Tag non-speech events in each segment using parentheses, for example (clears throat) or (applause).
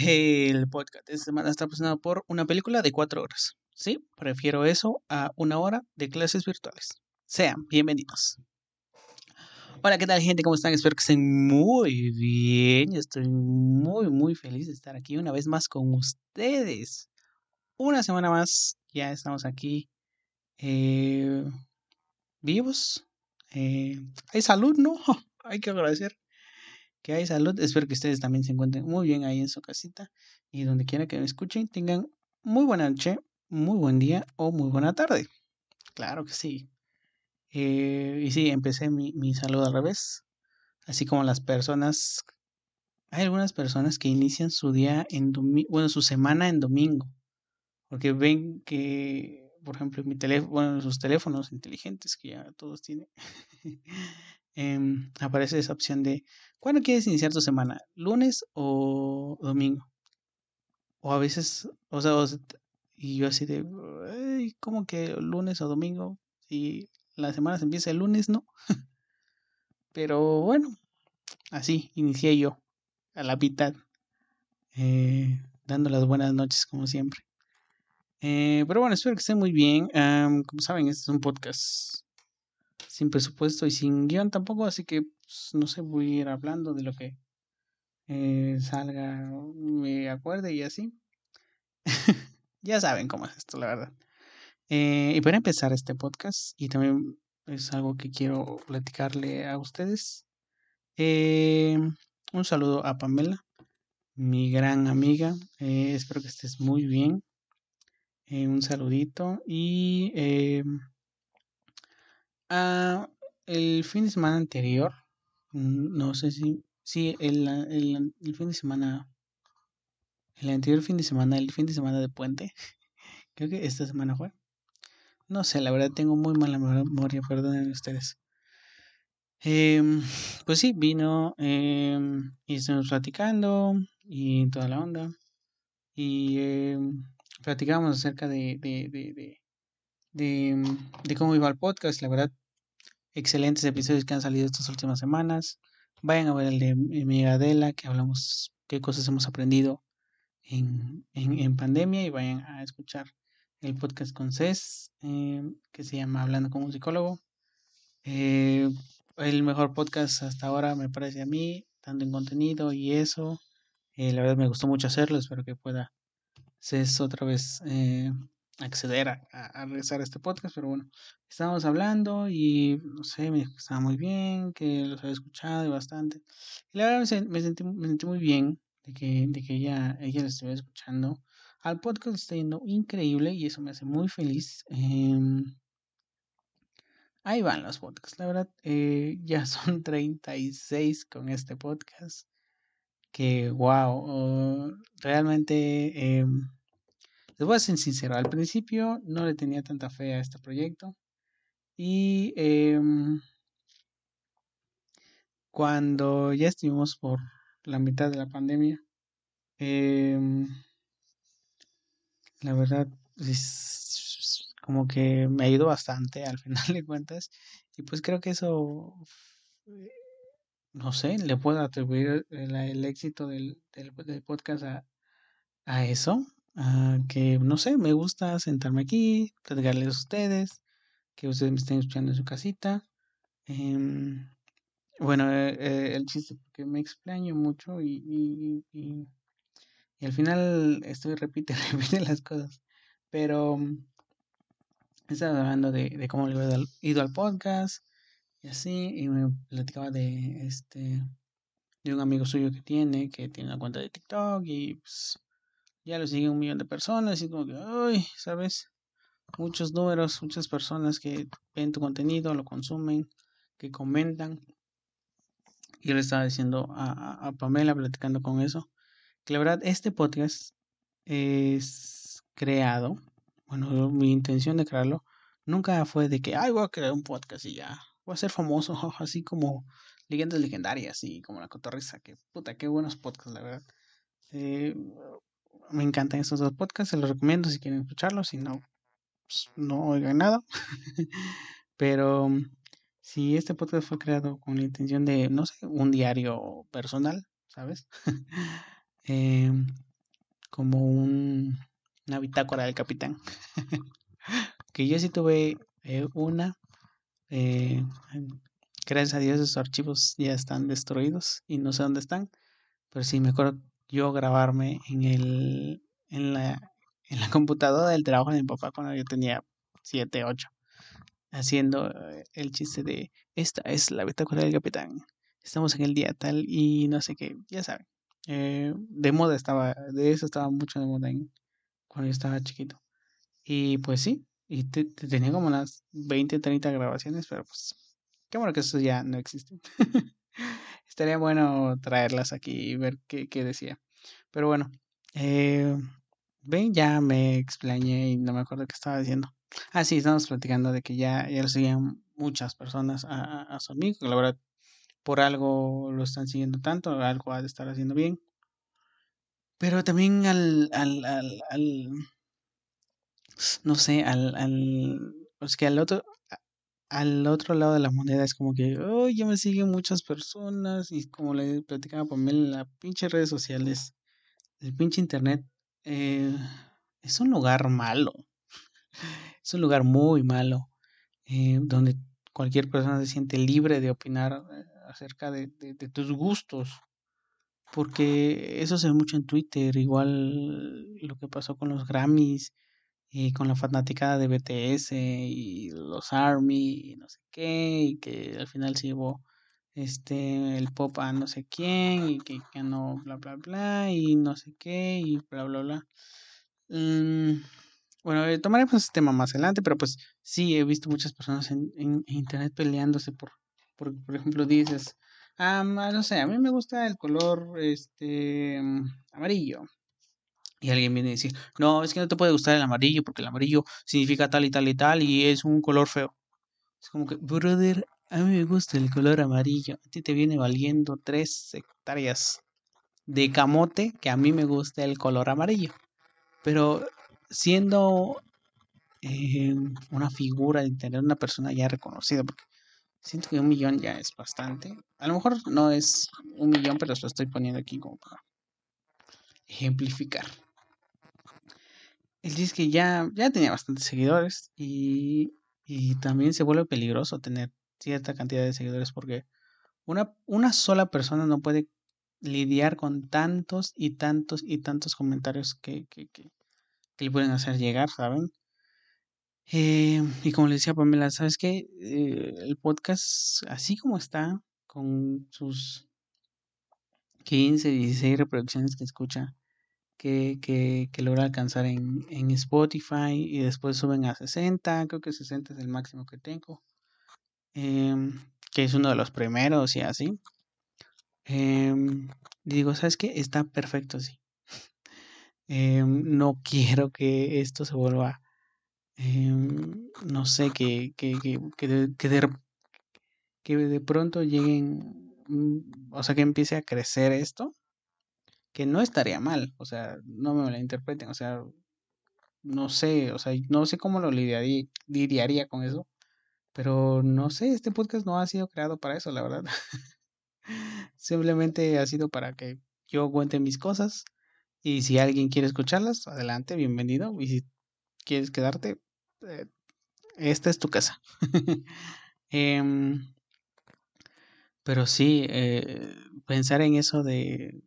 El podcast de esta semana está presentado por una película de cuatro horas. Sí, prefiero eso a una hora de clases virtuales. Sean bienvenidos. Hola, ¿qué tal gente? ¿Cómo están? Espero que estén muy bien. Estoy muy, muy feliz de estar aquí una vez más con ustedes. Una semana más, ya estamos aquí eh, vivos. Eh, hay salud, ¿no? (laughs) hay que agradecer que hay salud. Espero que ustedes también se encuentren muy bien ahí en su casita y donde quiera que me escuchen, tengan muy buena noche, muy buen día o muy buena tarde. Claro que sí. Eh, y sí, empecé mi, mi saludo al revés. Así como las personas. Hay algunas personas que inician su día en domingo, bueno, su semana en domingo. Porque ven que, por ejemplo, mi teléfono, bueno, sus teléfonos inteligentes que ya todos tienen, (laughs) em, aparece esa opción de ¿cuándo quieres iniciar tu semana? ¿Lunes o domingo? O a veces, o sea, y yo así de, ¿cómo que lunes o domingo? Y la semana se empieza el lunes, ¿no? (laughs) Pero bueno, así inicié yo, a la mitad, eh, dando las buenas noches como siempre. Eh, pero bueno, espero que estén muy bien. como saben, este es un podcast sin presupuesto y sin guion tampoco, así que pues, no sé, voy a ir hablando de lo que eh, salga, me acuerde y así. (laughs) ya saben cómo es esto, la verdad. Eh, y para empezar este podcast, y también es algo que quiero platicarle a ustedes, eh, un saludo a Pamela, mi gran amiga. espero que estés muy bien. un saludito y Ah, el fin de semana anterior, mm, no sé si, sí, el, el, el fin de semana, el anterior fin de semana, el fin de semana de puente, (laughs) creo que esta semana fue. No sé, la verdad tengo muy mala memoria, perdonen ustedes. Em, (laughs) pues sí, vino eh, y estuvimos platicando y toda la onda. Y eh, platicamos acerca de, de, de, de, de cómo iba el podcast. La verdad, excelentes episodios que han salido estas últimas semanas. Vayan a ver el de mi Adela, que hablamos qué cosas hemos aprendido en, en, pandemia y vayan a escuchar el podcast con Cés, eh, que se llama Hablando con un psicólogo. Eh, el mejor podcast hasta ahora me parece a mí, tanto en contenido y eso. Eh, la verdad me gustó mucho hacerlo, espero que pueda Cés otra vez acceder a, a, regresar a este podcast, pero bueno, estábamos hablando y no sé, me dijo que estaba muy bien, que los había escuchado y bastante. Y la verdad me, sentí, me sentí muy bien de que, de que ella, ella lo estuviera escuchando. Al podcast está yendo increíble y eso me hace muy feliz. Em, ahí van los podcasts, la verdad, eh, (laughs) ya son 36 con este podcast. Que wow, realmente... Eh, les voy a ser sincero, al principio no le tenía tanta fe a este proyecto y em, cuando ya estuvimos por la mitad de la pandemia, em, la verdad es como que me ayudó bastante al (laughs) final de cuentas y pues creo que eso no sé, le puedo atribuir el, éxito del, podcast a, a, eso, Ah, que no sé, me gusta sentarme aquí, platicarles a ustedes, que ustedes me estén escuchando en su casita. Em, bueno, eh, eh, el chiste, porque me extraño mucho y, y, y, al final estoy repite, (laughs) repite las cosas. Pero mm, estaba hablando de, de cómo le he ido al podcast y así, y me platicaba de este de un amigo suyo que tiene, que tiene una cuenta de TikTok y pues ya lo sigue un millón de personas y como que, ay, ¿sabes? Muchos números, muchas personas que ven tu contenido, lo consumen, que comentan. Yo le estaba diciendo a, a, Pamela, platicando con eso, que la verdad este podcast es creado, bueno, mi intención de crearlo nunca fue de que, ay, voy a crear un podcast y ya, voy a ser famoso, (laughs) así como leyendas legendarias y como la cotorriza, que puta, qué buenos podcasts, la verdad. Eh, me encantan estos dos podcasts, se los recomiendo si quieren escucharlos, si no, pues, no oigan nada. (laughs) Pero si este podcast fue creado con la intención de, no sé, un diario personal, ¿sabes? (laughs) Em, como un, una bitácora del capitán. (laughs) que yo sí tuve eh, una. Eh, gracias a Dios esos archivos ya están destruidos y no sé dónde están. Pero sí me acuerdo yo grabarme en el en la, en la (laughs) computadora del trabajo de mi papá cuando yo tenía 7, 8. Haciendo eh, el chiste de esta es la bitácora del capitán. Estamos en el día tal y no sé qué, ya saben. Eh, de moda estaba, de eso estaba mucho de moda en, cuando yo estaba chiquito. Y pues sí, y tenía como unas 20, 30 grabaciones, pero pues qué bueno que eso ya no existe. (laughs) Estaría bueno traerlas aquí y ver qué, qué decía. Pero bueno, eh, ven, ya me explañé y no me acuerdo qué estaba diciendo. Ah, sí, estamos platicando de que ya, ya lo seguían muchas personas a, a su amigo, la verdad por algo lo están siguiendo tanto, algo ha de estar haciendo bien. Pero también al, al, al, al no sé, al, al, es que al otro, al otro lado de la moneda es como que, oh, ya me siguen muchas personas y como le platicaba Pamela, la pinche redes sociales, el pinche internet, eh, es un lugar malo, (laughs) es un lugar muy malo, eh, donde cualquier persona se siente libre de opinar eh, acerca de, de, tus gustos. Porque eso se ve mucho en Twitter, igual lo que pasó con los Grammys y con la fanaticada de BTS y los Army y no sé qué, y que al final se llevó este el pop a no sé quién y que no bla bla bla y no sé qué y bla bla bla. Mm, bueno, eh, tomaremos ese tema más adelante, pero pues sí he visto muchas personas en, en internet peleándose por por, por ejemplo, dices, ah, no sé, a mí me gusta el color este amarillo. Y alguien viene a decir, no, es que no te puede gustar el amarillo porque el amarillo significa tal y tal y tal y es un color feo. Es como que, brother, a mí me gusta el color amarillo. A ti te viene valiendo tres hectáreas de camote que a mí me gusta el color amarillo. Pero siendo eh, una figura de tener una persona ya reconocida, porque Siento que un millón ya es bastante. A lo mejor no es un millón, pero lo estoy poniendo aquí como para ejemplificar. El es que ya, ya tenía bastantes seguidores y, y también se vuelve peligroso tener cierta cantidad de seguidores porque una, una sola persona no puede lidiar con tantos y tantos y tantos comentarios que, que, que, que le pueden hacer llegar, ¿saben? Eh, y como le decía Pamela, ¿sabes qué? Eh, el podcast, así como está, con sus 15, 16 reproducciones que escucha, que, que, que logra alcanzar en, en, Spotify y después suben a 60, creo que 60 es el máximo que tengo, em, que es uno de los primeros y así. Em, digo, ¿sabes qué? Está perfecto así. (laughs) Em, no (laughs) quiero que esto se vuelva no sé, que, que, que, que, de, que de pronto lleguen, mm, o sea, que empiece a crecer esto, que no estaría mal, o sea, no me la interpreten, o sea, no sé, o sea, no sé cómo lo lidiaría, lidiaría con eso, pero no sé, este podcast no ha sido creado para eso, la verdad. (laughs) Simplemente ha sido para que yo cuente mis cosas y si alguien quiere escucharlas, adelante, bienvenido. Y si quieres quedarte, eh, esta es tu casa. (laughs) Em, pero sí, eh, pensar en eso de,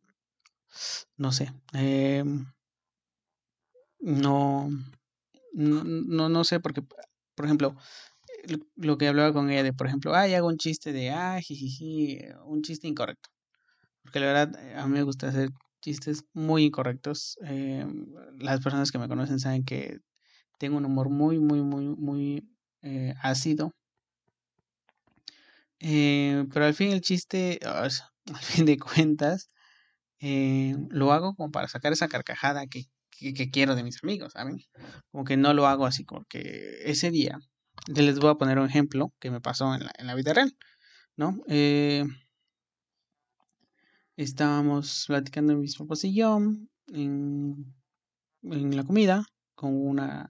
no sé, em, no, no, no, sé, porque, por ejemplo, lo que hablaba con ella de, por ejemplo, ay, hago un chiste de, ah, jijiji, un chiste incorrecto. Porque la verdad, a mí me gusta hacer chistes muy incorrectos. Las personas que me conocen saben que tengo un humor muy, muy, muy, muy eh, ácido. Eh, pero al fin el chiste, (laughs) al fin de cuentas, eh, lo hago como para sacar esa carcajada que, que, quiero de mis amigos, ¿saben? Como que no lo hago así, como que ese día, les voy a poner un ejemplo que me pasó en la, en la vida real, ¿no? estábamos platicando mis papás y yo en, en la comida con una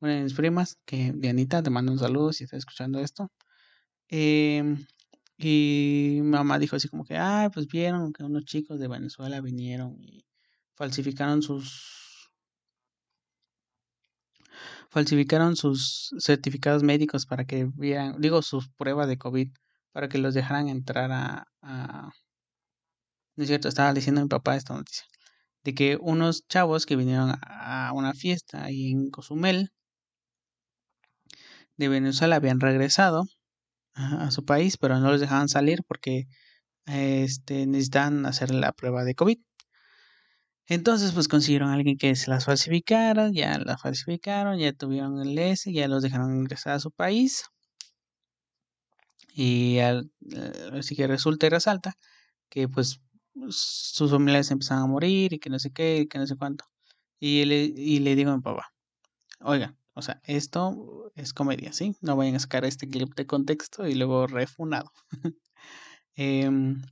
una de mis primas, que Dianita, te mando un saludo si estás escuchando esto. Em, y mi mamá dijo así como que, ay, pues vieron que unos chicos de Venezuela vinieron y falsificaron sus... falsificaron sus certificados médicos para que vieran, digo, sus pruebas de COVID, para que los dejaran entrar a... a... No es cierto, estaba diciendo mi papá esta noticia, de que unos chavos que vinieron a una fiesta ahí en Cozumel, de Venezuela habían regresado a, su país, pero no los dejaban salir porque este, necesitan hacer la prueba de COVID. Entonces, pues consiguieron a alguien que se las falsificara, ya las falsificaron, ya tuvieron el S, ya los dejaron ingresar a su país. Y al, eh, así que resulta y resalta que pues sus familiares empezaron a morir y que no sé qué, y que no sé cuánto. Y le, y le digo a mi papá, oiga, o sea, esto es comedia, ¿sí? No vayan a sacar este clip de contexto y luego refunado. (laughs) Em,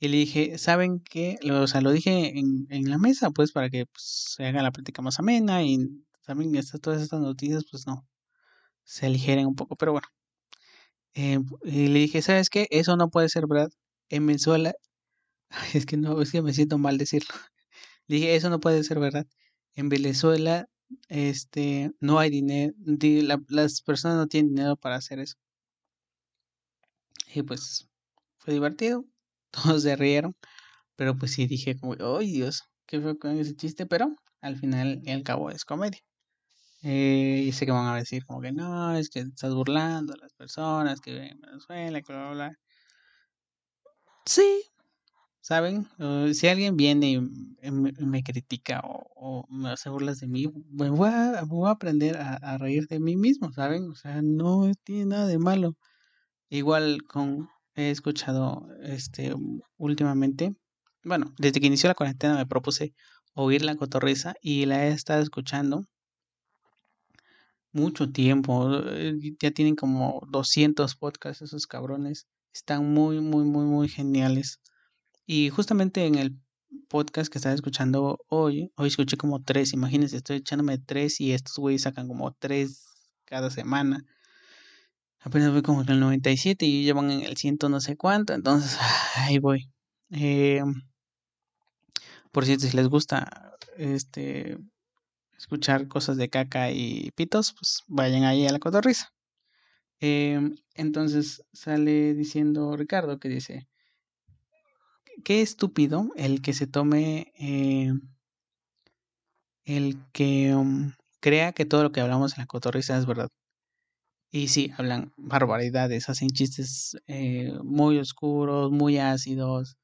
y le dije, ¿saben qué? O sea, lo dije en, en la mesa, pues, para que pues, se haga la práctica más amena y también estas, todas estas noticias, pues no, se aligeren un poco, pero bueno. Em, y le dije, ¿sabes qué? Eso no puede ser verdad. En Venezuela, (laughs) es que no, es que me siento mal decirlo. (laughs) Le dije, eso no puede ser verdad. En Venezuela, este, no hay dinero, las personas no tienen dinero para hacer eso. Y pues, fue divertido, (laughs) todos se rieron, pero pues sí dije como, ¡ay Dios! ¿Qué fue con ese chiste? Pero al final y al cabo es comedia. Eh, y sé que van a decir como que no, es que estás burlando a las personas que viven en Venezuela, que bla, bla, Sí, ¿saben? si alguien viene y me, critica o, me hace burlas de mí, me voy a, voy a aprender a, a, reír de mí mismo, ¿saben? O sea, no tiene nada de malo. Igual con, he escuchado este últimamente, bueno, desde que inició la cuarentena me propuse oír la cotorriza y la he estado escuchando mucho tiempo. Eh, ya tienen como 200 podcasts esos cabrones. Están muy, muy, muy, muy geniales. Y justamente en el podcast que estaba escuchando hoy, hoy escuché como tres. Imagínense, estoy echándome tres y estos güeyes sacan como tres cada semana. Apenas voy como en el 97 y llevan en el ciento no sé cuánto, entonces (laughs) ahí voy. Eh, por cierto, si les gusta este escuchar cosas de caca y pitos, pues vayan ahí a la cotorriza. Eh, entonces sale diciendo Ricardo que dice, qué estúpido el que se tome, eh, el que um, crea que todo lo que hablamos en la cotorriza es verdad. Y sí, hablan barbaridades, hacen chistes eh, muy oscuros, muy ácidos,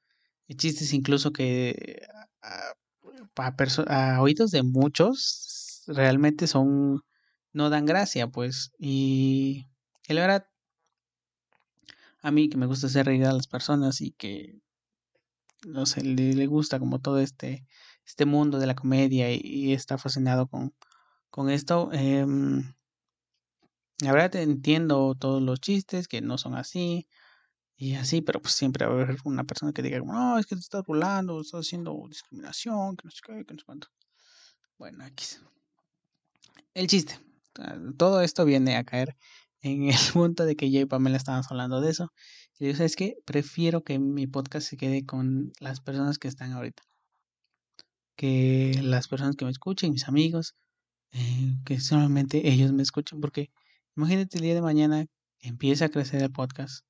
chistes incluso que a, oídos de muchos realmente son, no dan gracia, pues. Y, la verdad, a mí que me gusta hacer reír a las personas y que, no sé, le, gusta como todo este, este mundo de la comedia y, está fascinado con, con esto. Eh, la verdad entiendo todos los chistes que no son así y así, pero pues siempre va a haber una persona que diga, no, es que te estás burlando, estás haciendo discriminación, que no sé qué, que no sé cuánto. Bueno, aquí. El chiste. Todo esto viene a caer en el (laughs) punto de que yo y Pamela estábamos hablando de eso. Y yo, ¿sabes qué? Prefiero que mi podcast se quede con las personas que están ahorita. Que las personas que me escuchen, mis amigos, eh, que solamente ellos me escuchen, porque Imagínate el día de mañana empieza a crecer el podcast.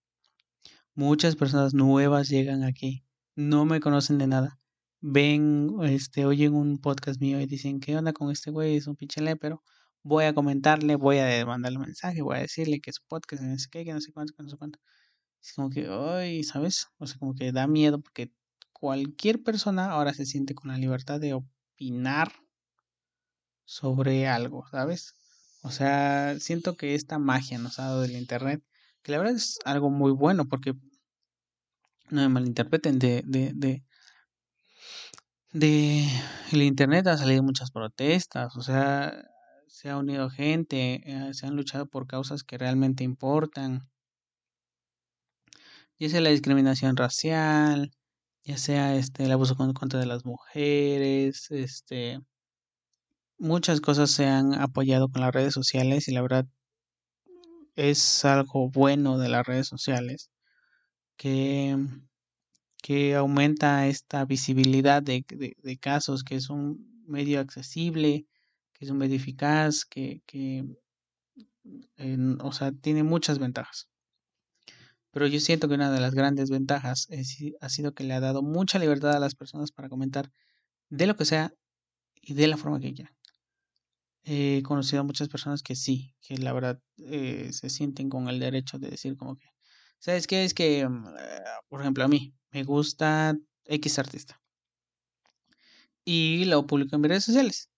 Muchas personas nuevas llegan aquí, no me conocen de nada. Ven, este, oyen un podcast mío y dicen, ¿qué onda con este güey? Es un pinche pero voy a comentarle, voy a mandarle un mensaje, voy a decirle que es un podcast, que no sé qué, que no sé cuánto, que no sé cuánto. Es como que, ay, ¿sabes? O sea, como que da miedo porque cualquier persona ahora se siente con la libertad de opinar sobre algo, ¿sabes? O sea, siento que esta magia nos ha dado del Internet, que la verdad es algo muy bueno porque no me malinterpreten, de, de, de, el Internet ha salido muchas protestas, o sea, se ha unido gente, eh, se han luchado por causas que realmente importan, ya sea la discriminación racial, ya sea este el abuso contra de las mujeres, este muchas cosas se han apoyado con las redes sociales y la verdad es algo bueno de las redes sociales que, que aumenta esta visibilidad de, de, casos, que es un medio accesible, que es muy eficaz, que, que o sea, tiene muchas ventajas. Pero yo siento que una de las grandes ventajas ha sido que le ha dado mucha libertad a las personas para comentar de lo que sea y de la forma que quieran. He conocido a muchas personas que sí, que la verdad eh, se sienten con el derecho de decir como que, ¿sabes qué? Es que, mm, por ejemplo, a mí me gusta X artista. Y lo publico en redes sociales.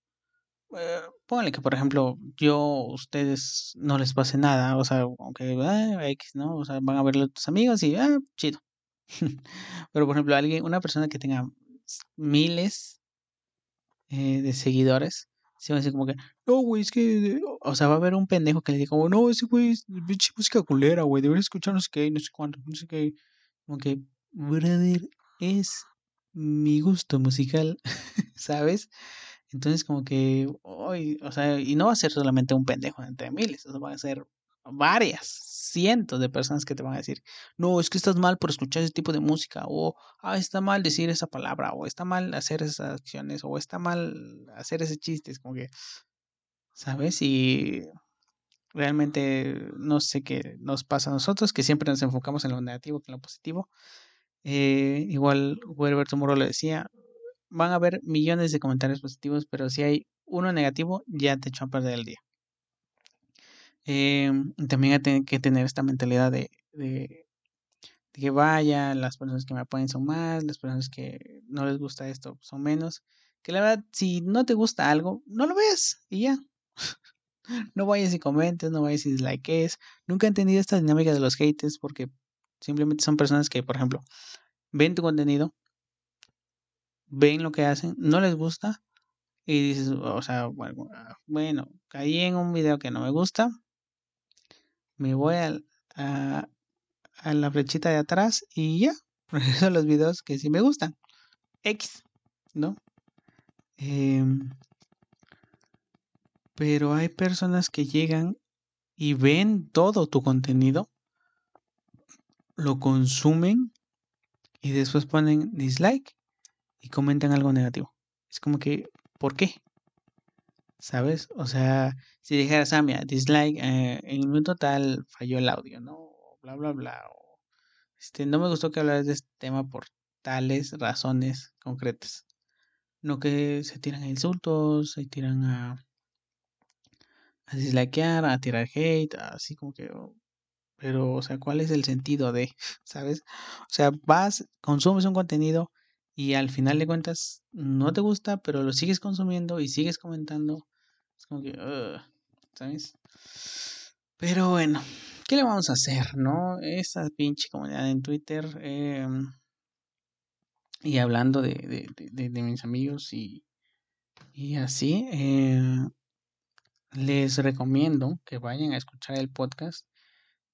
Eh, pónganle que, por ejemplo, yo, ustedes no les pase nada, o sea, aunque ah, X, ¿no? O sea, van a verlo tus amigos y, ah, chido. (laughs) Pero, por ejemplo, alguien, una persona que tenga miles eh, de seguidores, se va a decir como que, no, güey, es que, o sea, va a haber un pendejo que le diga como, no, ese güey es música culera, güey, deberías escuchar no sé qué, no sé cuánto, no sé qué. Como que, brother, es mi gusto musical, (laughs) ¿sabes? Entonces, como que, hoy, o sea, y no va a ser solamente un pendejo entre miles, o sea, van a ser varias, cientos de personas que te van a decir, no, es que estás mal por escuchar ese tipo de música, o ah, está mal decir esa palabra, o está mal hacer esas acciones, o está mal hacer ese chiste, es como que, ¿sabes? Y realmente no sé qué nos pasa a nosotros, que siempre nos enfocamos en lo negativo que en lo positivo. Eh, igual Werber Moro le decía, van a haber millones de comentarios positivos, pero si hay uno negativo, ya te echó a perder el día. Eh, también hay que tener esta mentalidad de, de, que vaya, las personas que me apoyen son más, las personas que no les gusta esto son menos. Que la verdad, si no te gusta algo, no lo veas y ya. (laughs) no vayas y comentes, no vayas y dislikes. Nunca he entendido esta dinámica de los haters porque simplemente son personas que, por ejemplo, ven tu contenido, ven lo que hacen, no les gusta y dices, o sea, bueno, bueno caí en un video que no me gusta, me voy a, a, la flechita de atrás y ya, (laughs) regreso a los videos que sí me gustan. X, ¿no? Em, pero hay personas que llegan y ven todo tu contenido, lo consumen y después ponen dislike y comentan algo negativo. Es como que, ¿por qué? ¿sabes? O sea, si dijeras, ah, mira, dislike, eh, en un total falló el audio, ¿no? Bla, bla, bla. este, no me gustó que hablaras de este tema por tales razones concretas. No que se tiran a insultos, se tiran a, a dislikear, a tirar hate, así como que... Pero, o sea, ¿cuál es el sentido de, (laughs) ¿sabes? O sea, vas, consumes un contenido y al final de cuentas no te gusta, pero lo sigues consumiendo y sigues comentando es como que, ¿sabes? Pero bueno, ¿qué le vamos a hacer, no? Esa pinche comunidad en Twitter. Em, y hablando de, mis amigos y, y así, eh, les recomiendo que vayan a escuchar el podcast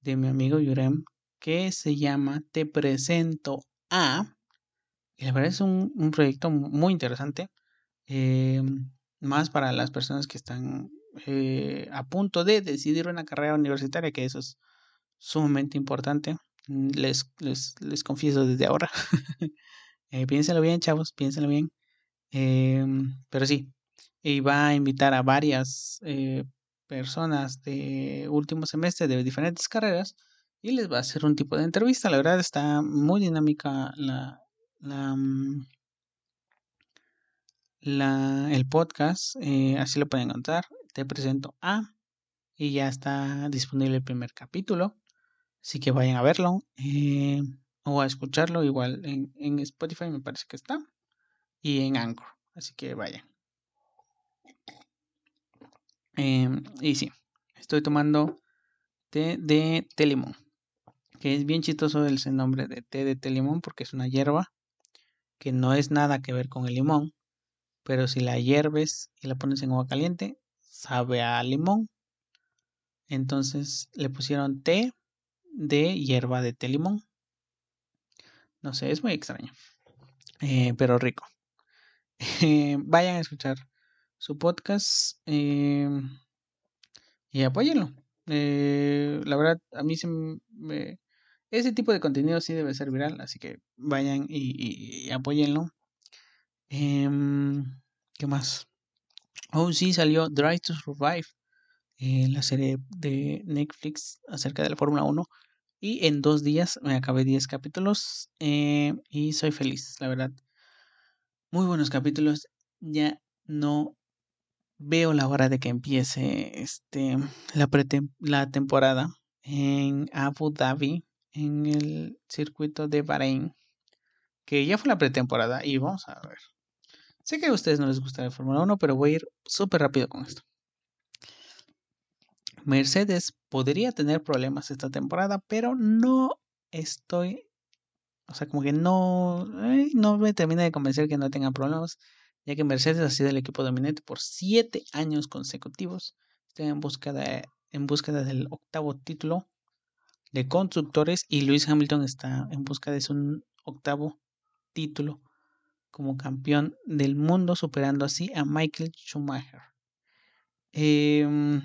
de mi amigo Yurem que se llama Te presento a. Y la verdad es un, un proyecto muy interesante. Eh, más para las personas que están eh, a punto de decidir una carrera universitaria, que eso es sumamente importante. Les, les, les confieso desde ahora. (laughs) eh, piénsenlo bien, chavos, piénsenlo bien. Pero sí, y va a invitar a varias personas de último semestre de diferentes carreras y les va a hacer un tipo de entrevista. La verdad está muy dinámica la, la, mm, la, el podcast, eh, así lo pueden encontrar. Te presento a y ya está disponible el primer capítulo. Así que vayan a verlo eh, o a escucharlo. Igual en, en, Spotify me parece que está. Y en Anchor. Así que vayan. Em, y sí, estoy tomando té de té limón. Que es bien chistoso el nombre de té de té limón porque es una hierba que no es nada que ver con el limón pero si la hierves y la pones en agua caliente, sabe a limón. Entonces le pusieron té de hierba de té limón. No sé, es muy extraño, eh, pero rico. vayan a escuchar su podcast eh, y apóyenlo. Eh, la verdad, a mí se me, ese tipo de contenido sí debe ser viral, así que vayan y, y, apóyenlo. Em, ¿Qué más? Oh, sí, salió Drive to Survive, eh, la serie de Netflix acerca de la Fórmula 1. Y en dos días me acabé 10 capítulos eh, y soy feliz, la verdad. Muy buenos capítulos. Ya no veo la hora de que empiece este, la, la temporada en Abu Dhabi, en el circuito de Bahrein, que ya fue la pretemporada y vamos a ver. Sé que a ustedes no les gusta la Fórmula 1, pero voy a ir súper rápido con esto. Mercedes podría tener problemas esta temporada, pero no estoy, o sea, como que no, no me termina de convencer que no tengan problemas, ya que Mercedes ha sido el equipo dominante por siete años consecutivos. Están en búsqueda, en búsqueda del octavo título de constructores y Lewis Hamilton está en busca de su octavo título como campeón del mundo, superando así a Michael Schumacher. Em,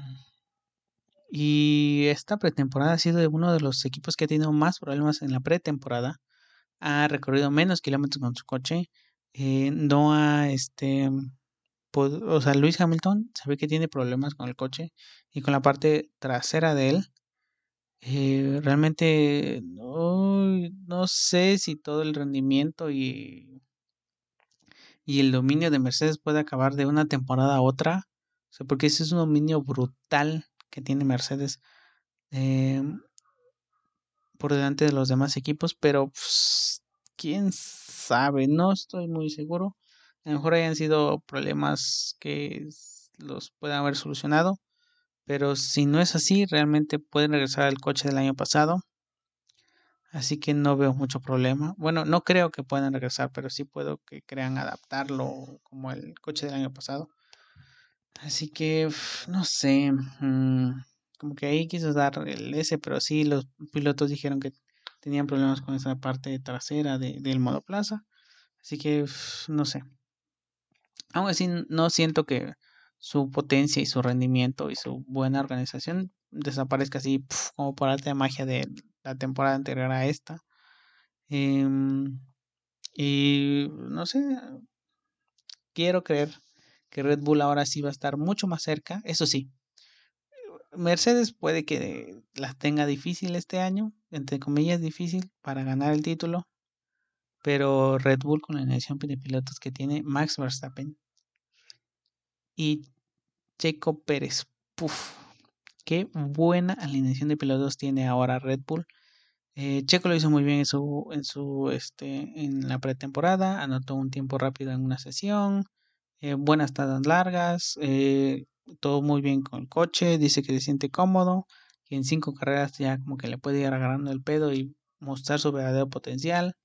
y esta pretemporada ha sido de uno de los equipos que ha tenido más problemas en la pretemporada. Ha recorrido menos kilómetros con su coche. Eh, no ha, este, o sea, Luis Hamilton se ve que tiene problemas con el coche y con la parte trasera de él. Eh, realmente no, no sé si todo el rendimiento y y el dominio de Mercedes puede acabar de una temporada a otra. O sea, porque ese es un dominio brutal que tiene Mercedes em, por delante de los demás equipos, pero pues, quién sabe, no estoy muy seguro. A lo mejor hayan sido problemas que los puedan haber solucionado, pero si no es así, realmente pueden regresar al coche del año pasado Así que no veo mucho problema. Bueno, no creo que puedan regresar, pero sí puedo que crean adaptarlo como el coche del año pasado. Así que, no sé, mm, como que ahí quiso dar el S, pero sí los pilotos dijeron que tenían problemas con esa parte trasera del monoplaza. Así que, no sé. Aún así, no siento que su potencia y su rendimiento y su buena organización desaparezca así como por arte de magia de la temporada anterior a esta. Em, y no sé, quiero creer que Red Bull ahora sí va a estar mucho más cerca. Eso sí, Mercedes puede que la tenga difícil este año, entre comillas difícil, para ganar el título. Pero Red Bull con la alineación de pilotos que tiene Max Verstappen y Checo Pérez. Puf, qué buena alineación de pilotos tiene ahora Red Bull. Eh, Checo lo hizo muy bien en su, en su, este, en la pretemporada, anotó un tiempo rápido en una sesión, eh, buenas tadas largas, eh, todo muy bien con el coche, dice que se siente cómodo, que en cinco carreras ya como que le puede ir agarrando el pedo y mostrar su verdadero potencial.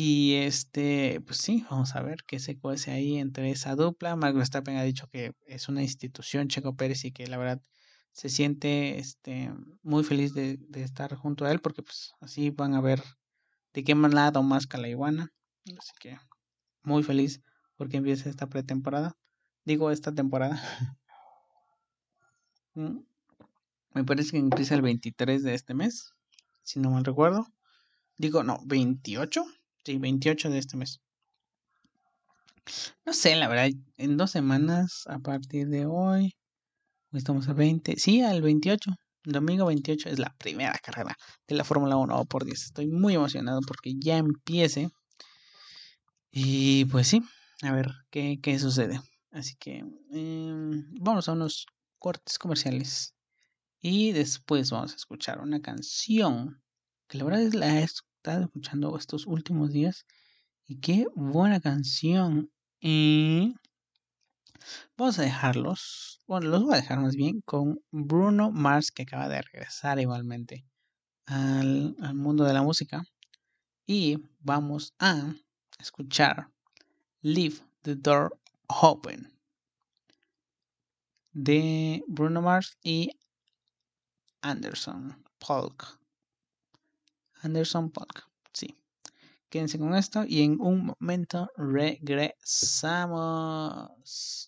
Y este, pues sí, vamos a ver qué se cuece ahí entre esa dupla. Max Verstappen ha dicho que es una institución Checo Pérez y que la verdad se siente este muy feliz de, estar junto a él porque pues así van a ver de qué manera más la iguana. Así que muy feliz porque empieza esta pretemporada. Digo esta temporada. (laughs) Mm, me parece que empieza el 23 de este mes, si no mal recuerdo. Digo, no, 28. Sí, 28 de este mes. No sé, la verdad, en dos semanas a partir de hoy, estamos a 20, sí, al 28, domingo 28 es la primera carrera de la Fórmula 1, oh, por Dios, estoy muy emocionado porque ya empiece. Y pues sí, a ver qué, qué sucede. Así que em, vamos a unos cortes comerciales y después vamos a escuchar una canción que la verdad es la escuchando estos últimos días. Y qué buena canción. Y vamos a dejarlos. Bueno, los voy a dejar más bien con Bruno Mars, que acaba de regresar igualmente al, al mundo de la música. Y vamos a escuchar Leave the Door Open de Bruno Mars y Anderson Polk. Anderson Park. Sí. Quédense con esto y en un momento regresamos.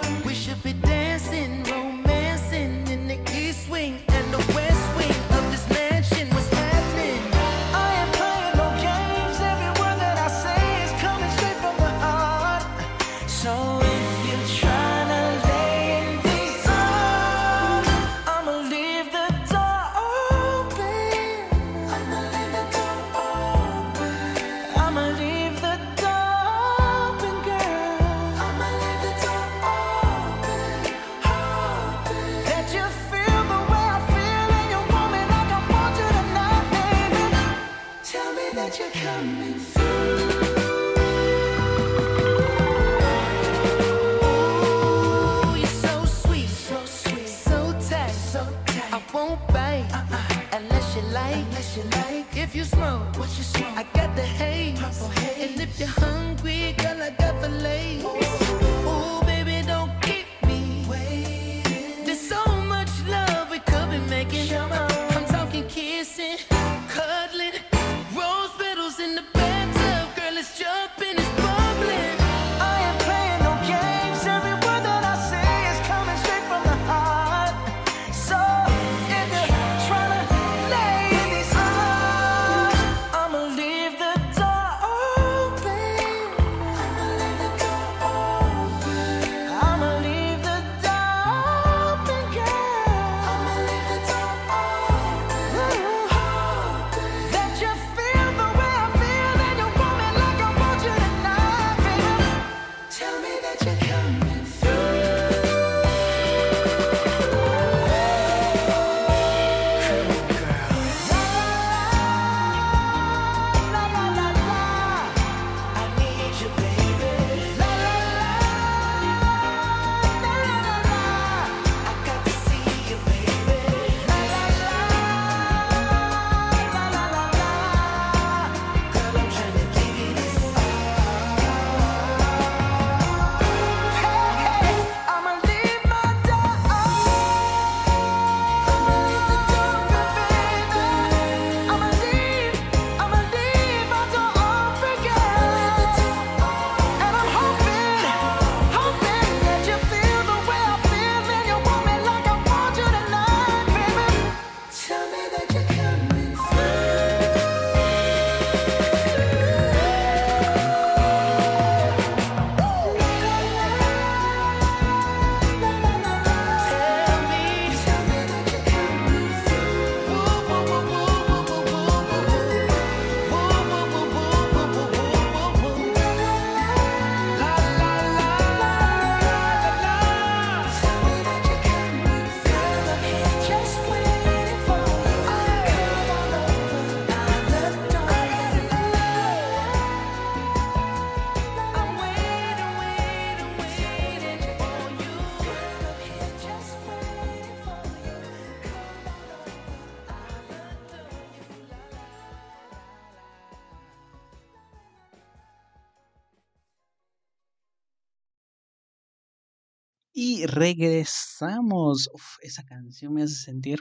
Regresamos. Esa canción me hace sentir.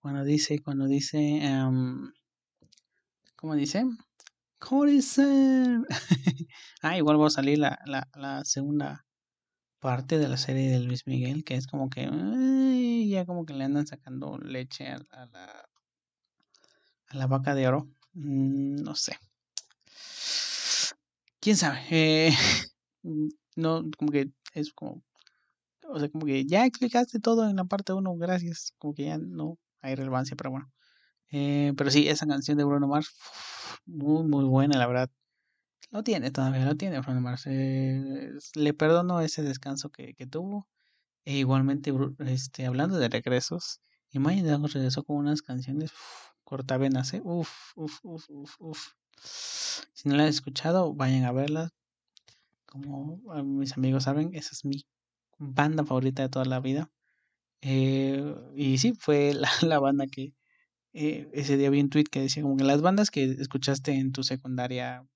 Cuando dice, cuando dice. em, ¿Cómo dice? ¿Cómo (laughs) ah, igual va a salir la, la, la segunda parte de la serie de Luis Miguel, que es como que. ya como que le andan sacando leche a, a la. A la vaca de oro. Mm, no sé. ¿Quién sabe? Eh, (laughs) no, como que es como. O sea, como que ya explicaste todo en la parte 1, gracias. Como que ya no hay relevancia, pero bueno. Eh, pero sí, esa canción de Bruno Mars, muy, muy buena, la verdad. Lo tiene todavía, lo tiene Bruno Mars. Eh, le perdono ese descanso que, que tuvo. E igualmente, este, hablando de regresos, Imagine Dragons regresó con unas canciones uf, cortavenas, ¿eh? Uf, uf, uf, uf, uf. Si no la han escuchado, vayan a verla. Como ah, mis amigos saben, esa es mi banda favorita de toda la vida. Eh, y sí, fue la, (laughs) la banda que eh, ese día vi un tweet que decía como que las bandas que escuchaste en tu secundaria,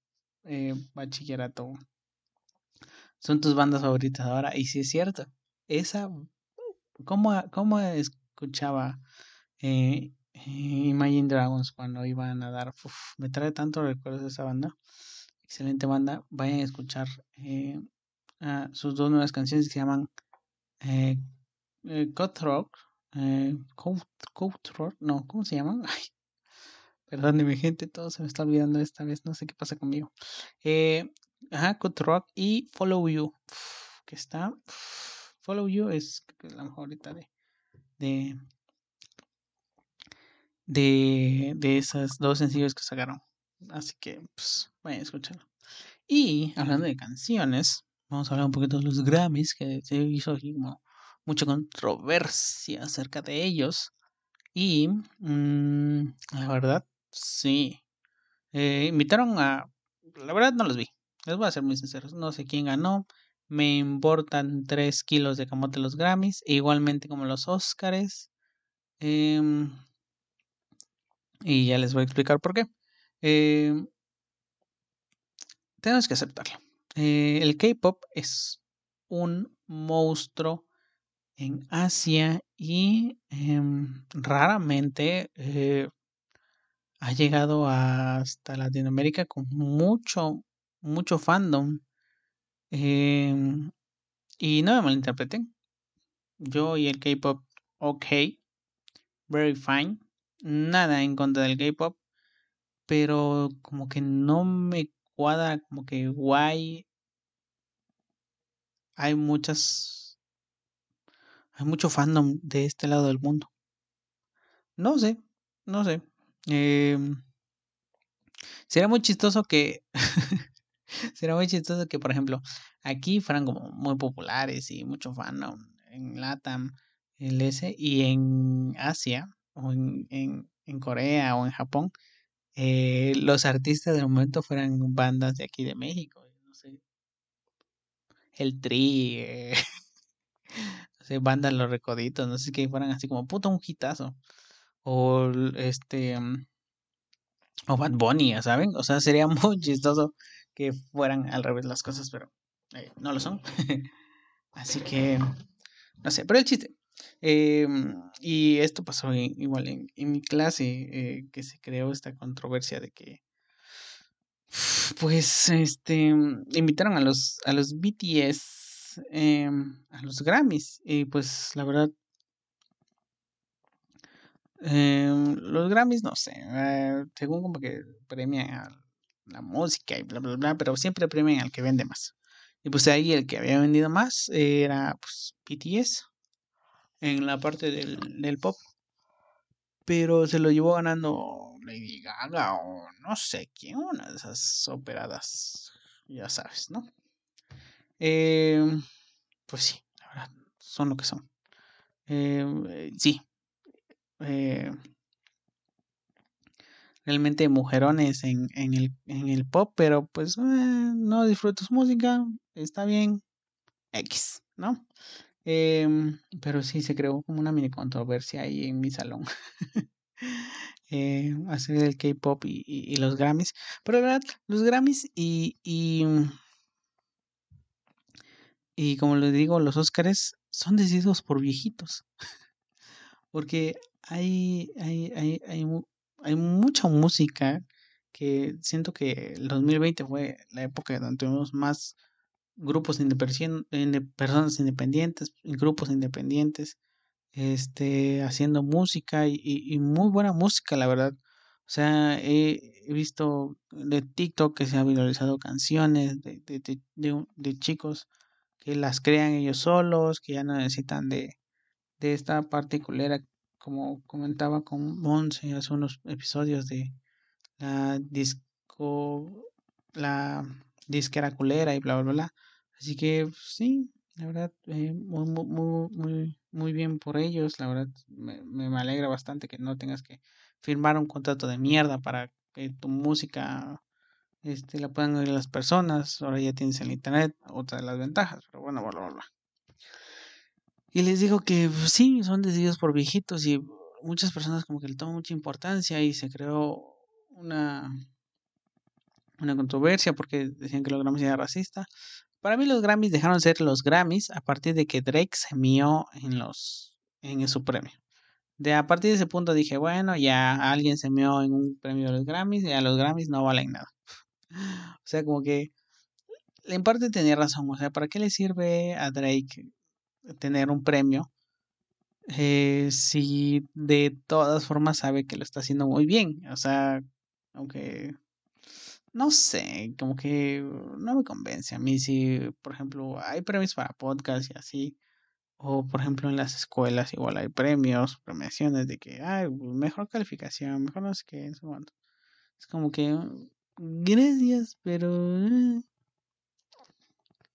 eh, bachillerato, son tus bandas favoritas ahora. Y sí es cierto, esa, ¿cómo, cómo escuchaba eh, Imagine Dragons cuando iban a dar. me trae tanto recuerdos de esa banda. Excelente banda. Vayan a escuchar eh, sus dos nuevas canciones que se llaman eh, eh, Cut Rock. Eh, no, ¿cómo se llaman? (laughs) Ay, perdóneme, gente, todo se me está olvidando esta vez. No sé qué pasa conmigo. Eh, ajá, Cut Rock y Follow You. que está. Follow You es la mejor ahorita de. de de, de esos dos sencillos que sacaron. Así que, pues, vayan a escucharlo. Y hablando de canciones, vamos a hablar un poquito de los Grammys, que se hizo aquí como mucha controversia acerca de ellos. Y mm, la verdad, sí. Eh, invitaron a. La verdad, no los vi. Les voy a ser muy sinceros. No sé quién ganó. Me importan 3 kilos de camote los Grammys. e igualmente como los Oscars. Em, y ya les voy a explicar por qué. Em, tenemos que aceptarlo. Eh, el K-pop es un monstruo en Asia y em, raramente eh, ha llegado hasta Latinoamérica con mucho, mucho fandom. Em, y no me malinterpreten. Yo y el K-pop, ok, very fine. Nada en contra del K-pop, pero como que no me cuadra, como que guay. Hay muchas. Hay mucho fandom de este lado del mundo. No sé, no sé. Em, sería muy chistoso que. (laughs) sería muy chistoso que, por ejemplo, aquí fueran como muy populares y mucho fandom en LATAM, el S, y en Asia, o en, en, en Corea o en Japón, eh, los artistas del momento fueran bandas de aquí de México. No sé. El Tri, eh, (laughs) no sé, bandas Los Recoditos, no sé que fueran así como puta un hitazo. O este. mm, O Bad Bunny, ¿saben? O sea, sería (laughs) muy chistoso que fueran al revés las cosas, pero eh, no lo son. (laughs) Así que, no sé, pero el chiste. Em, y esto pasó igual en, en mi clase, eh, que se creó esta controversia de que, pues, este, invitaron a los, a los BTS, em, a los Grammys, y pues, la verdad, em, los Grammys, no sé, eh, según como que premian a la música y bla, bla, bla, pero siempre premian al que vende más. Y pues ahí el que había vendido más era, pues, BTS en la parte del, del pop. pero se lo llevó ganando Lady Gaga o no sé quién, una de esas operadas, ya sabes, ¿no? Eh, pues sí, la verdad, son lo que son. Eh, sí, eh, realmente mujerones en, en, el, en el pop, pero pues eh, no disfruto su música, está bien, X, ¿no? Em, pero sí se creó como una mini controversia ahí en mi salón. (laughs) eh, hacer el K-pop y, los Grammys. Pero la verdad, los Grammys y, y, y como les digo, los Oscars son decididos por viejitos. (laughs) Porque hay, hay, hay, hay, hay mucha música que siento que el 2020 fue la época donde tuvimos más grupos inde- personas independientes, grupos independientes, este, haciendo música y, y- muy buena música, la verdad. O sea, he, visto de TikTok que se han viralizado canciones de, de, de, de de chicos que las crean ellos solos, que ya no necesitan de, de esta particular, como comentaba con Monse hace unos episodios de la disco, la disquera culera y bla, bla, bla. Así que pues, sí, la verdad, eh, muy, muy, muy, muy, bien por ellos. La verdad, me me alegra bastante que no tengas que firmar un contrato de mierda para que tu música este, la puedan oír las personas. Ahora ya tienes el internet, otra de las ventajas, pero bueno, bla, bla, bla. Y les digo que pues, sí, son decididos por viejitos y muchas personas como que le toman mucha importancia y se creó una, una controversia porque decían que los Grammys eran racista. Para mí los Grammys dejaron de ser los Grammys a partir de que Drake se mió en los en su premio. De a partir de ese punto dije, bueno, ya alguien se meó en un premio de los Grammys, y a los Grammys no valen nada. (laughs) O sea, como que en parte tenía razón. O sea, ¿para qué le sirve a Drake tener un premio eh, si de todas formas sabe que lo está haciendo muy bien? O sea, aunque no sé, como que no me convence a mí si, por ejemplo, hay premios para podcast y así. O, por ejemplo, en las escuelas igual hay premios, premiaciones de que, ay, mejor calificación, mejor no sé qué, en su. Es como que, mm, gracias, pero... eh,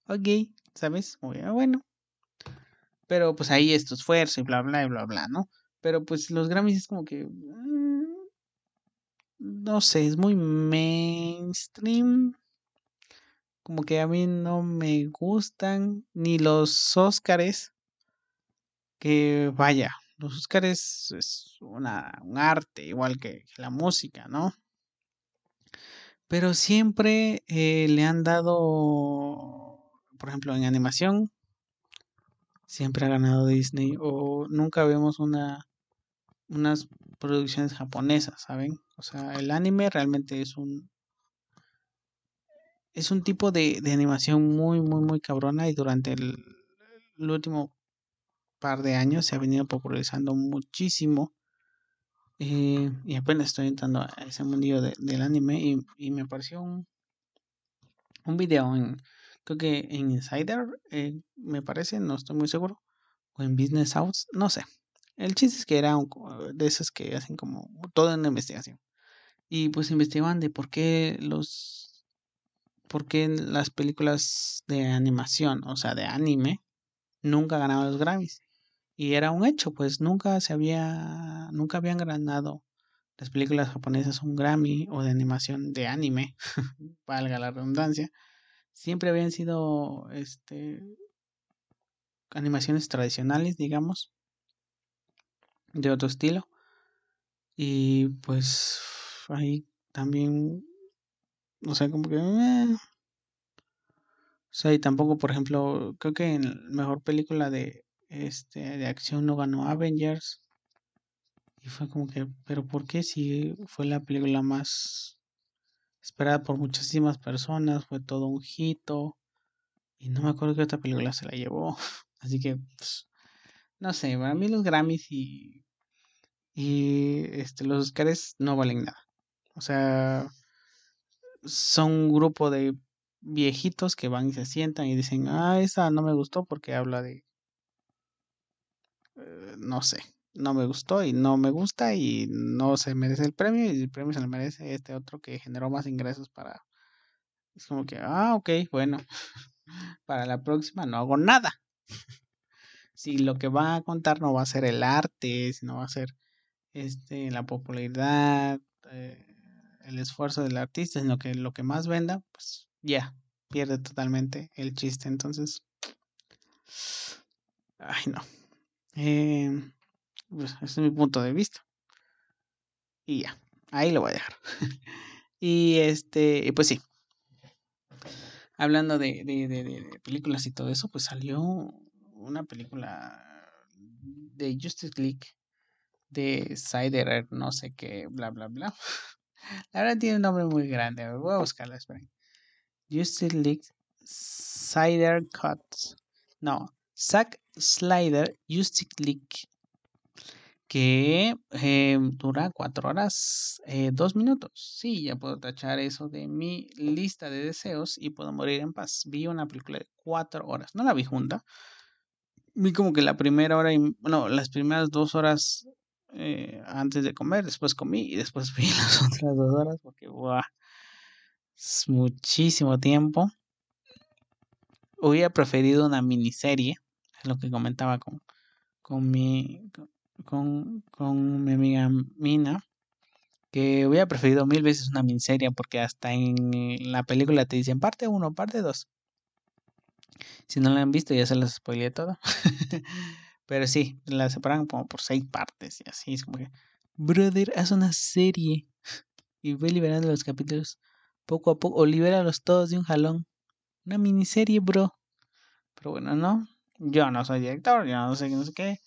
Ok, ¿sabes? Muy bien, bueno. Pero pues ahí es tu esfuerzo y bla, bla, y bla, bla, ¿no? Pero pues los Grammys es como que... No sé, es muy mainstream. Como que a mí no me gustan ni los Óscares. Que vaya, los Óscares es una, un arte, igual que, que la música, ¿no? Pero siempre eh, le han dado, por ejemplo, en animación, siempre ha ganado Disney. O nunca vemos una, unas producciones japonesas, ¿saben? O sea, el anime realmente es un, es un tipo de, de animación muy, muy, muy cabrona y durante el, último par de años se ha venido popularizando muchísimo. eh, y apenas estoy entrando a ese mundillo de- del anime y, y me apareció un, un video en, creo que en Insider, eh, me parece, no estoy muy seguro, o en Business House, no sé. El chiste es que era de esos que hacen como toda una investigación. Y pues investigaban de por qué los, por qué las películas de animación, o sea, de anime, nunca ganaban los Grammys. Y era un hecho, pues nunca se había, nunca habían ganado las películas japonesas un Grammy o de animación de anime, (laughs) valga la redundancia. Siempre habían sido, este, animaciones tradicionales, digamos, de otro estilo. Y pues ahí también, o sea, como que... eh, o sea, y tampoco, por ejemplo, creo que en la mejor película de, este, de acción no ganó Avengers. Y fue como que, pero ¿por qué si fue la película más esperada por muchísimas personas? Fue todo un hito. Y no me acuerdo qué otra película se la llevó. (laughs) Así que, pues, no sé, para mí los Grammys y, y este, los Oscars no valen nada. O sea, son un grupo de viejitos que van y se sientan y dicen, ah, esa no me gustó porque habla de, eh, no sé, no me gustó y no me gusta y no se merece el premio y el premio se le merece este otro que generó más ingresos para... Es como que, ah, ok, bueno, (laughs) para la próxima no hago nada. Si lo que va a contar no va a ser el arte, si no va a ser este, la popularidad, eh, el esfuerzo del artista, sino que lo que más venda, pues ya, pierde totalmente el chiste. Entonces, (sniffs) ay no. Eh, ese es mi punto de vista. Y ya, ahí lo voy a dejar. (laughs) y este, pues sí. Hablando de, de- de películas y todo eso, pues salió una película de Justice League de Siderer, no sé qué, bla, bla, bla. (laughs) La verdad tiene un nombre muy grande. Voy a buscarla, esperen. Justice League Snyder Cuts. No, Zack Slider Justice League. Que eh, dura cuatro horas, eh, dos minutos. Sí, ya puedo tachar eso de mi lista de deseos y puedo morir en paz. Vi una película de cuatro horas. No la vi junta. Vi como que la primera hora y... Bueno, las primeras dos horas eh, antes de comer. Después comí y después (laughs) vi las otras dos horas porque. Es muchísimo tiempo. Hubiera preferido una miniserie, es lo que comentaba con, con mi con, con mi amiga Mina, que hubiera preferido mil veces una miniserie porque hasta en la película te dicen parte 1, parte 2. Si no la han visto ya se las spoileé todo. (laughs) Pero sí, la separan como por seis partes y así es como que, brother, haz una serie y ve liberando los capítulos poco a poco o libéralos todos de un jalón. Una miniserie, bro. Pero bueno, no. Yo no soy director, yo no sé qué, no sé qué.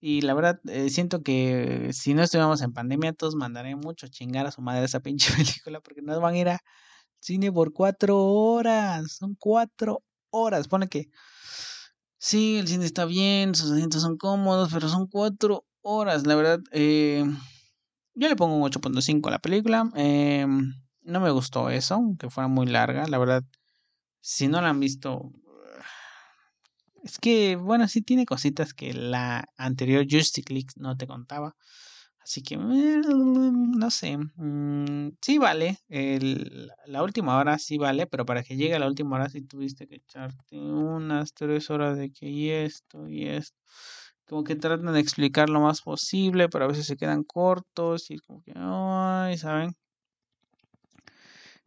Y la verdad, eh, siento que si no estuviéramos en pandemia, todos mandaré mucho chingar a su madre esa (laughs) pinche película porque nos van a ir a cine por cuatro horas. Son cuatro horas. Pone que sí, el cine está bien, sus asientos son cómodos, pero son cuatro horas. La verdad, eh, yo le pongo un 8.5 a la película. Eh, no me gustó eso, que fuera muy larga. La verdad, si no la han visto, es que, bueno, sí tiene cositas que la anterior Justice League no te contaba. Así que, no sé. mm, sí vale. el- la última hora sí vale, pero para que llegue a la última hora sí tuviste que echarte unas tres horas de que y esto y esto. Como que tratan de explicar lo más posible, pero a veces se quedan cortos y como que, ay, ¿saben?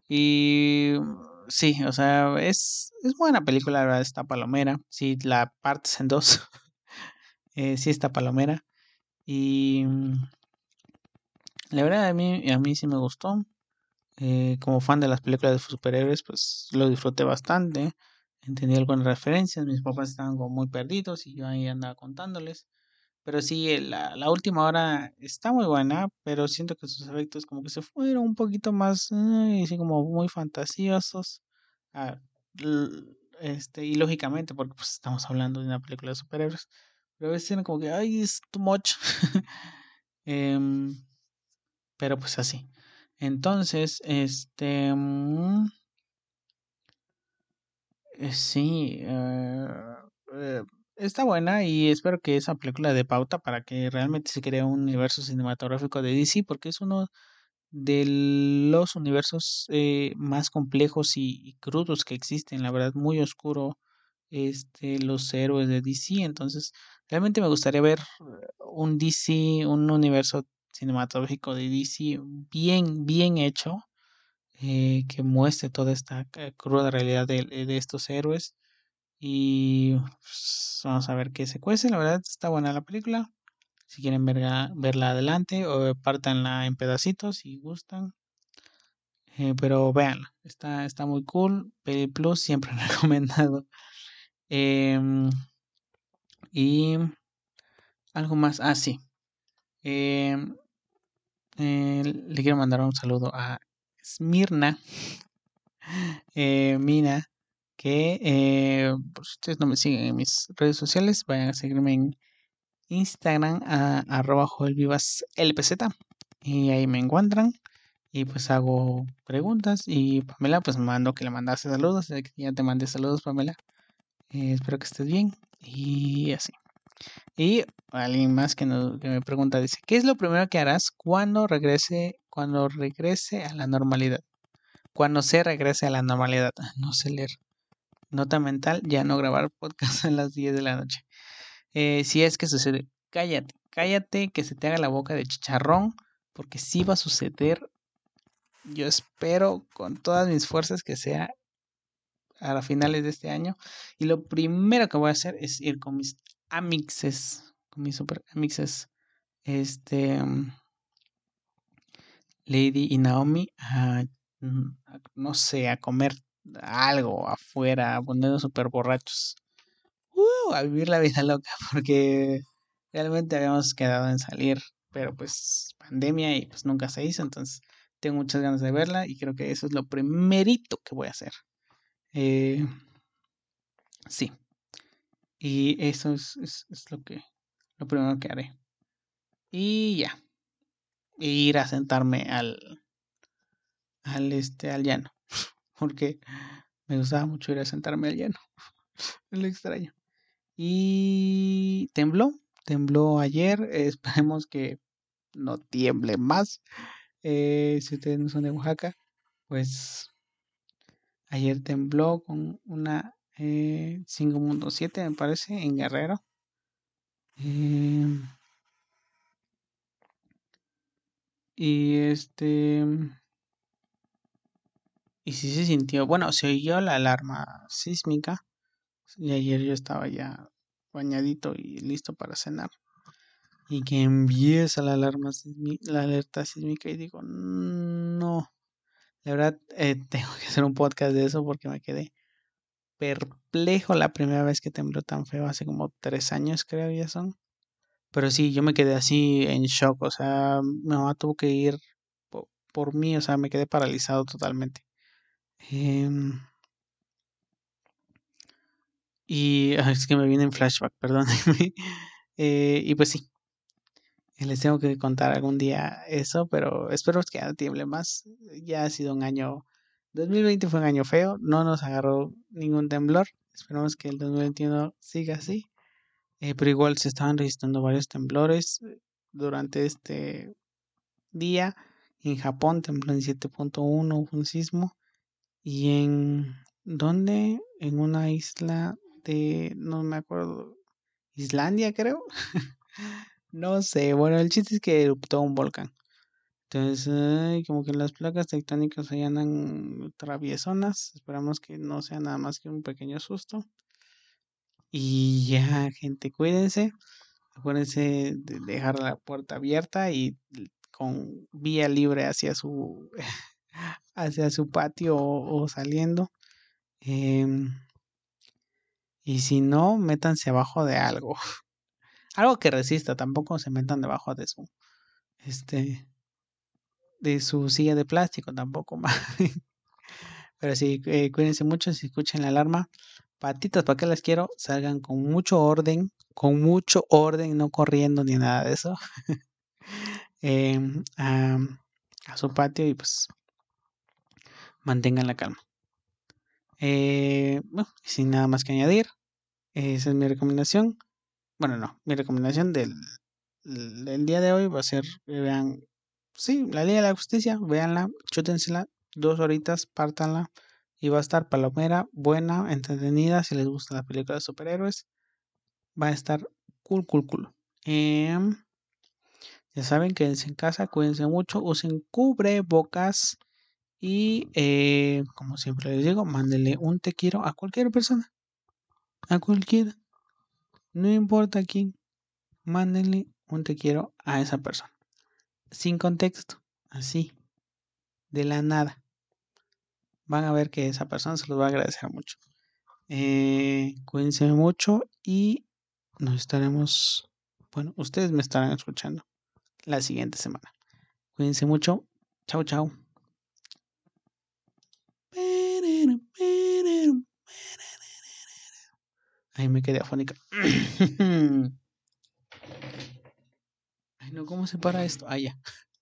Y sí, o sea, es, es buena película, la verdad, está palomera. Si la partes en dos, (laughs) eh, sí está palomera. Y mm, la verdad, a mí, a mí sí me gustó. Eh, como fan de las películas de superhéroes, pues lo disfruté bastante. Entendí algunas referencias. Mis papás estaban como muy perdidos y yo ahí andaba contándoles. Pero sí, el- la, la última hora está muy buena, pero siento que sus efectos como que se fueron un poquito más, ay, así como muy fantasiosos. Ah, este, y lógicamente, porque pues estamos hablando de una película de superhéroes, pero a veces eran como que, ay, es too much. (laughs) Em, pero pues así. Entonces, este, mm, eh, sí, eh, eh, está buena y espero que esa película dé pauta para que realmente se cree un universo cinematográfico de DC, porque es uno de los universos más complejos y, y crudos que existen, la verdad, muy oscuro, este, los héroes de DC, entonces realmente me gustaría ver un DC, un universo cinematográfico de DC bien, bien hecho, eh, que muestre toda esta eh, cruda realidad de, de estos héroes y pues, vamos a ver qué se cuece. La verdad está buena la película. Si quieren verla, verla adelante o partanla en pedacitos si gustan. Eh, pero véanla, está, está muy cool. Peli Plus siempre (laughs) recomendado. Em, y algo más. Ah, sí. Em, eh, le quiero mandar un saludo a Smirna. eh, Mina. Que eh, pues, ustedes no me siguen en mis redes sociales, vayan a seguirme en Instagram a arroba joelvivaslpz y ahí me encuentran y pues hago preguntas y Pamela pues mando que le mandase saludos, ya te mandé saludos Pamela, espero que estés bien y así. Y alguien más que, que me pregunta dice, ¿qué es lo primero que harás cuando regrese, cuando regrese a la normalidad? Cuando se regrese a la normalidad, Ah, no sé leer. Nota mental, ya no grabar podcast (laughs) a las 10 de la noche. Eh, si es que sucede, cállate, cállate, que se te haga la boca de chicharrón, porque sí va a suceder. Yo espero con todas mis fuerzas que sea a finales de este año. Y lo primero que voy a hacer es ir con mis amixes, con mis super amixes, este, mm, Lady y Naomi, a, mm, a, no sé, a comer algo afuera, a ponernos súper borrachos uh, a vivir la vida (laughs) loca, porque realmente habíamos quedado en salir, pero pues pandemia y pues nunca se hizo, entonces tengo muchas ganas de verla y creo que eso es lo primerito que voy a hacer. Eh, sí, y eso es, es, lo que lo primero que haré. Y ya, ir a sentarme al al este al llano, (laughs) porque me gustaba mucho ir a sentarme al llano. (laughs) Lo extraño. Y tembló, tembló ayer. (laughs) esperemos que no tiemble más. Eh, si ustedes no son de Oaxaca, pues ayer tembló con una eh, 5.7, me parece, en Guerrero. Eh, y este. Y sí se sintió, bueno, se oyó la alarma sísmica. Y ayer yo estaba ya bañadito y listo para cenar. Y que empieza la alarma la alerta sísmica y digo, no. La verdad, eh, (laughs) tengo que hacer un podcast de eso porque me quedé perplejo la primera vez que tembló tan feo, hace como tres años creo ya son. Pero sí, yo me quedé así en shock, o sea, mi mamá tuvo que ir po- por, mí, o sea, me quedé paralizado totalmente. Em, y ah, es que me viene en flashback, (laughs) perdónenme. Eh, y pues sí, les tengo que contar algún día eso, pero espero que no tiemble más. Ya ha sido un año, 2020 fue un año feo, no nos agarró ningún temblor. Esperamos que el 2021 siga así. Eh, pero igual se estaban registrando varios temblores eh, durante este día. En Japón tembló en 7.1 fue un sismo. Y en... ¿Dónde? En una isla de... No me acuerdo. Islandia creo. (laughs) no sé. Bueno, el chiste es que eruptó un volcán. Entonces, como que las placas tectónicas ahí traviesonas. Esperamos que no sea nada más que un pequeño susto. Y ya, gente, cuídense. Acuérdense de dejar la puerta abierta y con vía libre hacia su (laughs) hacia su patio o, o saliendo. Em, y si no, métanse abajo de algo. (laughs) Algo que resista, tampoco se metan debajo de su este de su silla de plástico, tampoco más. (laughs) Pero sí, eh, cuídense mucho si escuchan la alarma. Patitas, ¿para qué las quiero? Salgan con mucho orden, con mucho orden, no corriendo ni nada de eso. (laughs) Em, a, su patio y pues mantengan la calma. Eh, bueno, sin nada más que añadir, esa es mi recomendación. Bueno, no, mi recomendación del, del día de hoy va a ser vean, sí, la Liga de la Justicia, véanla, chútensela, dos horitas, pártanla y va a estar palomera, buena, entretenida, si les gusta la película de superhéroes, va a estar cool, cool, cool. Em, ya saben, quédense en casa, cuídense mucho, usen cubrebocas y eh, como siempre les digo, mándenle un te quiero a cualquier persona, a cualquiera, no importa quién, mándenle un te quiero a esa persona, sin contexto, así, de la nada. Van a ver que esa persona se los va a agradecer mucho. Eh, cuídense mucho y nos estaremos, bueno, ustedes me estarán escuchando la siguiente semana. Cuídense mucho. Chao, chao. Ahí me quedé afónica. (clears throat) No, ¿cómo se para esto? Ah, ya.